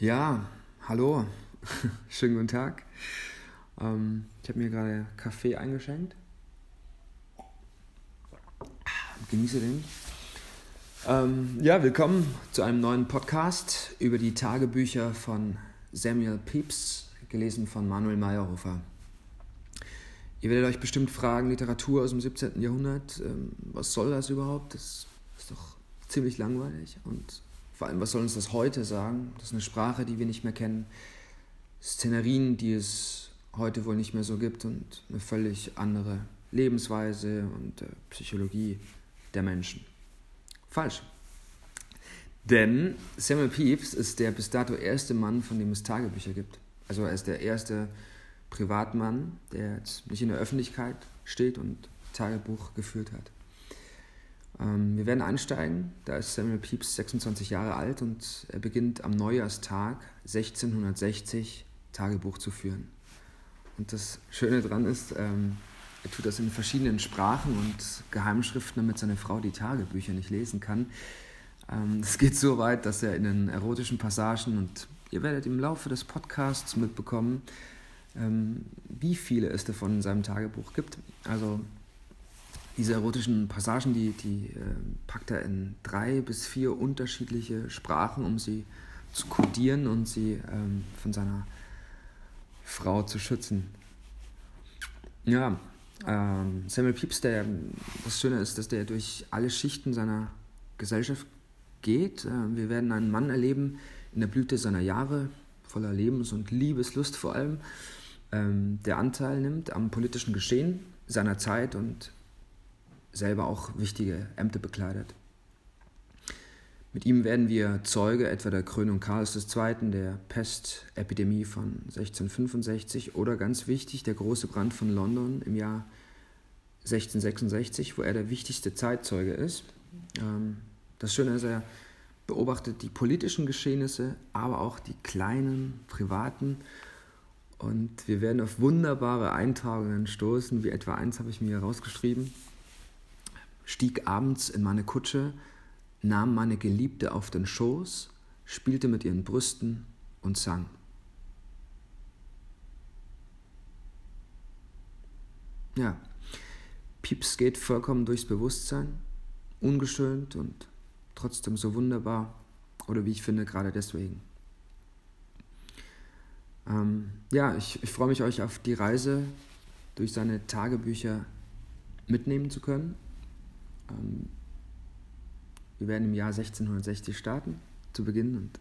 Ja, hallo, schönen guten Tag. Ähm, ich habe mir gerade Kaffee eingeschenkt. Genieße den. Ähm, ja, willkommen zu einem neuen Podcast über die Tagebücher von Samuel Pepys, gelesen von Manuel Meyerhofer. Ihr werdet euch bestimmt fragen, Literatur aus dem 17. Jahrhundert, ähm, was soll das überhaupt? Das ist doch ziemlich langweilig und vor allem, was soll uns das heute sagen? Das ist eine Sprache, die wir nicht mehr kennen. Szenerien, die es heute wohl nicht mehr so gibt und eine völlig andere Lebensweise und äh, Psychologie der Menschen. Falsch. Denn Samuel Pepys ist der bis dato erste Mann, von dem es Tagebücher gibt. Also er ist der erste Privatmann, der jetzt nicht in der Öffentlichkeit steht und Tagebuch geführt hat. Ähm, wir werden einsteigen. Da ist Samuel Pepys 26 Jahre alt und er beginnt am Neujahrstag 1660 Tagebuch zu führen. Und das Schöne daran ist, ähm, er tut das in verschiedenen Sprachen und Geheimschriften, damit seine Frau die Tagebücher nicht lesen kann. Ähm, es geht so weit, dass er in den erotischen Passagen, und ihr werdet im Laufe des Podcasts mitbekommen, wie viele es davon in seinem Tagebuch gibt. Also diese erotischen Passagen, die, die äh, packt er in drei bis vier unterschiedliche Sprachen, um sie zu kodieren und sie ähm, von seiner Frau zu schützen. Ja, ähm, Samuel Pepys, der, das Schöne ist, dass der durch alle Schichten seiner Gesellschaft geht. Äh, wir werden einen Mann erleben in der Blüte seiner Jahre, voller Lebens- und Liebeslust vor allem, ähm, der Anteil nimmt am politischen Geschehen seiner Zeit und selber auch wichtige Ämter bekleidet. Mit ihm werden wir Zeuge etwa der Krönung Karls II., der Pestepidemie von 1665 oder ganz wichtig der große Brand von London im Jahr 1666, wo er der wichtigste Zeitzeuge ist. Ähm, das Schöne ist, er beobachtet die politischen Geschehnisse, aber auch die kleinen, privaten. Und wir werden auf wunderbare Eintragungen stoßen, wie etwa eins habe ich mir herausgeschrieben stieg abends in meine Kutsche, nahm meine Geliebte auf den Schoß, spielte mit ihren Brüsten und sang. Ja, Pieps geht vollkommen durchs Bewusstsein, ungeschönt und trotzdem so wunderbar, oder wie ich finde, gerade deswegen. Ähm, ja, ich, ich freue mich, euch auf die Reise durch seine Tagebücher mitnehmen zu können. Ähm, wir werden im Jahr 1660 starten, zu Beginn, und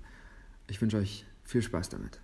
ich wünsche euch viel Spaß damit.